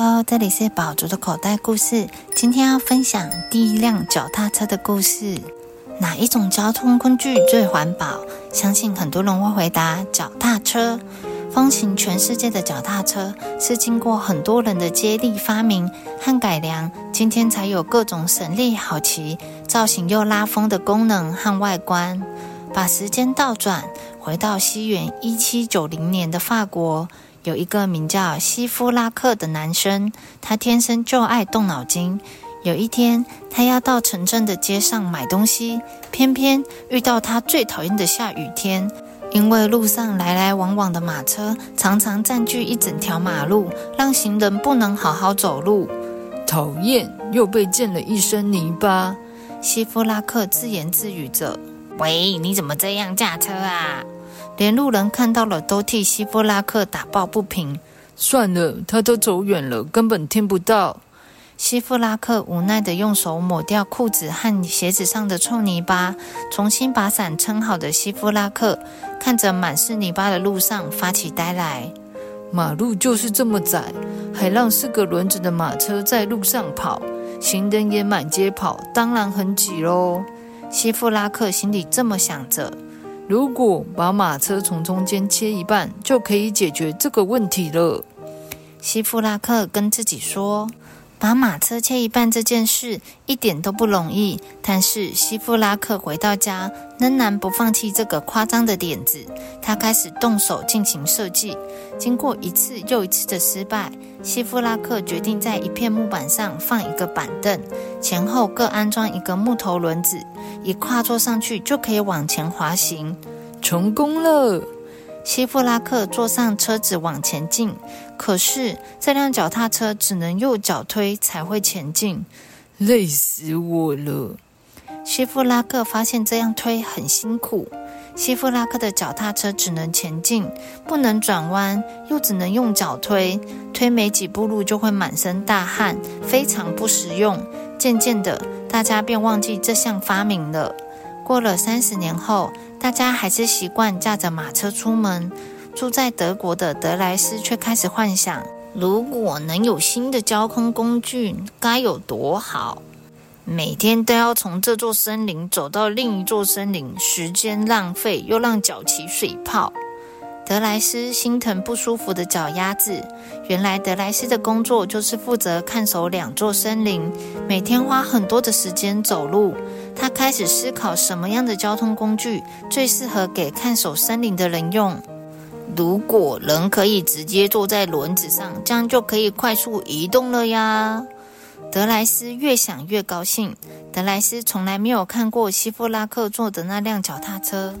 喽这里是宝竹的口袋故事。今天要分享第一辆脚踏车的故事。哪一种交通工具最环保？相信很多人会回答脚踏车。风行全世界的脚踏车是经过很多人的接力发明和改良，今天才有各种省力、好骑、造型又拉风的功能和外观。把时间倒转，回到西元一七九零年的法国。有一个名叫西夫拉克的男生，他天生就爱动脑筋。有一天，他要到城镇的街上买东西，偏偏遇到他最讨厌的下雨天，因为路上来来往往的马车常常占据一整条马路，让行人不能好好走路。讨厌，又被溅了一身泥巴。西夫拉克自言自语着：“喂，你怎么这样驾车啊？”连路人看到了都替西夫拉克打抱不平。算了，他都走远了，根本听不到。西夫拉克无奈地用手抹掉裤子和鞋子上的臭泥巴，重新把伞撑好的西夫拉克看着满是泥巴的路上发起呆来。马路就是这么窄，还让四个轮子的马车在路上跑，行人也满街跑，当然很挤喽。西夫拉克心里这么想着。如果把马车从中间切一半，就可以解决这个问题了。西夫拉克跟自己说：“把马车切一半这件事一点都不容易。”但是西夫拉克回到家，仍然不放弃这个夸张的点子。他开始动手进行设计。经过一次又一次的失败，西夫拉克决定在一片木板上放一个板凳，前后各安装一个木头轮子。一跨坐上去就可以往前滑行，成功了！西弗拉克坐上车子往前进，可是这辆脚踏车只能右脚推才会前进，累死我了！西弗拉克发现这样推很辛苦，西弗拉克的脚踏车只能前进，不能转弯，又只能用脚推，推没几步路就会满身大汗，非常不实用。渐渐的。大家便忘记这项发明了。过了三十年后，大家还是习惯驾着马车出门。住在德国的德莱斯却开始幻想：如果能有新的交通工具，该有多好！每天都要从这座森林走到另一座森林，时间浪费，又让脚起水泡。德莱斯心疼不舒服的脚丫子。原来德莱斯的工作就是负责看守两座森林，每天花很多的时间走路。他开始思考什么样的交通工具最适合给看守森林的人用。如果人可以直接坐在轮子上，这样就可以快速移动了呀！德莱斯越想越高兴。德莱斯从来没有看过希夫拉克坐的那辆脚踏车。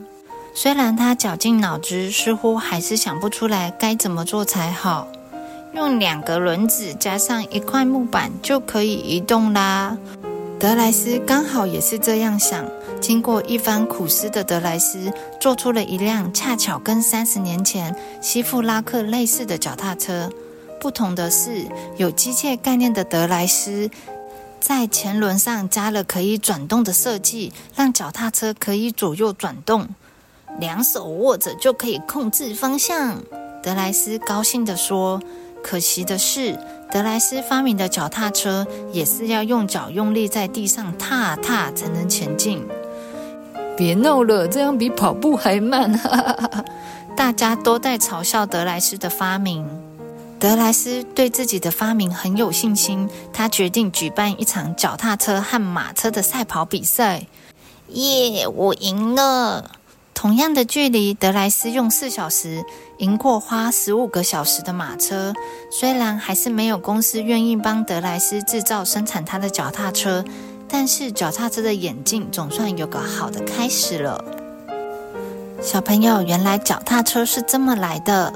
虽然他绞尽脑汁，似乎还是想不出来该怎么做才好。用两个轮子加上一块木板就可以移动啦。德莱斯刚好也是这样想。经过一番苦思的德莱斯，做出了一辆恰巧跟三十年前西弗拉克类似的脚踏车。不同的是，有机械概念的德莱斯在前轮上加了可以转动的设计，让脚踏车可以左右转动。两手握着就可以控制方向，德莱斯高兴地说。可惜的是，德莱斯发明的脚踏车也是要用脚用力在地上踏踏才能前进。别闹了，这样比跑步还慢。大家都在嘲笑德莱斯的发明。德莱斯对自己的发明很有信心，他决定举办一场脚踏车和马车的赛跑比赛。耶，我赢了！同样的距离，德莱斯用四小时赢过花十五个小时的马车。虽然还是没有公司愿意帮德莱斯制造生产他的脚踏车，但是脚踏车的眼镜总算有个好的开始了。小朋友，原来脚踏车是这么来的。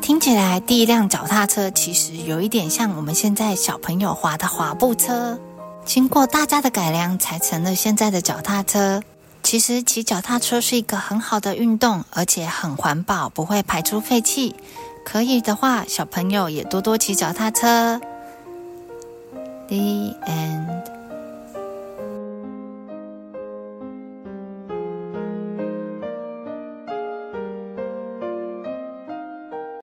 听起来，第一辆脚踏车其实有一点像我们现在小朋友滑的滑步车，经过大家的改良，才成了现在的脚踏车。其实骑脚踏车是一个很好的运动，而且很环保，不会排出废气。可以的话，小朋友也多多骑脚踏车。The end.